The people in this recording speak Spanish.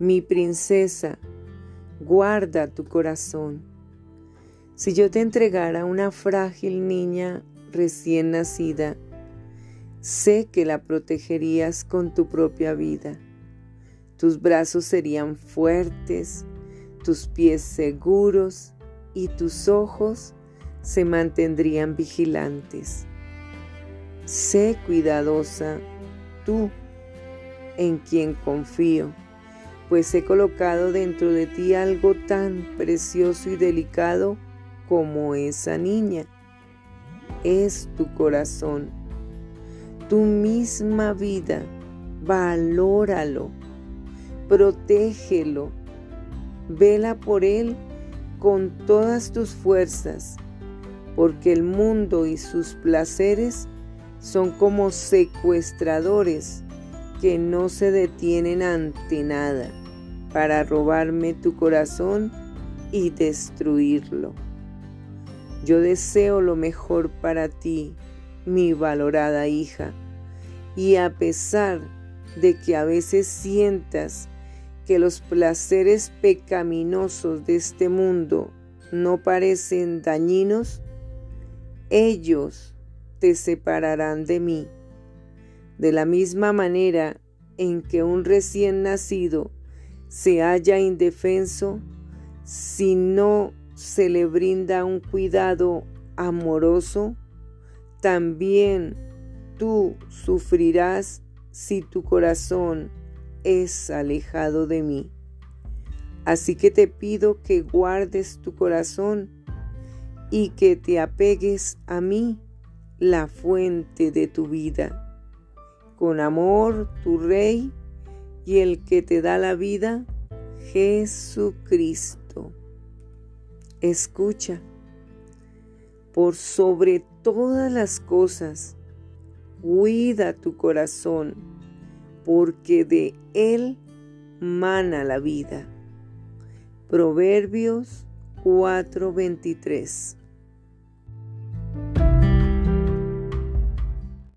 Mi princesa, guarda tu corazón. Si yo te entregara una frágil niña recién nacida, sé que la protegerías con tu propia vida. Tus brazos serían fuertes, tus pies seguros y tus ojos se mantendrían vigilantes. Sé cuidadosa tú en quien confío, pues he colocado dentro de ti algo tan precioso y delicado como esa niña. Es tu corazón, tu misma vida. Valóralo, protégelo, vela por él con todas tus fuerzas, porque el mundo y sus placeres son como secuestradores que no se detienen ante nada para robarme tu corazón y destruirlo. Yo deseo lo mejor para ti, mi valorada hija, y a pesar de que a veces sientas que los placeres pecaminosos de este mundo no parecen dañinos, ellos te separarán de mí. De la misma manera en que un recién nacido se halla indefenso si no se le brinda un cuidado amoroso, también tú sufrirás si tu corazón es alejado de mí. Así que te pido que guardes tu corazón y que te apegues a mí, la fuente de tu vida. Con amor, tu Rey y el que te da la vida, Jesucristo. Escucha, por sobre todas las cosas, cuida tu corazón, porque de él mana la vida. Proverbios 4:23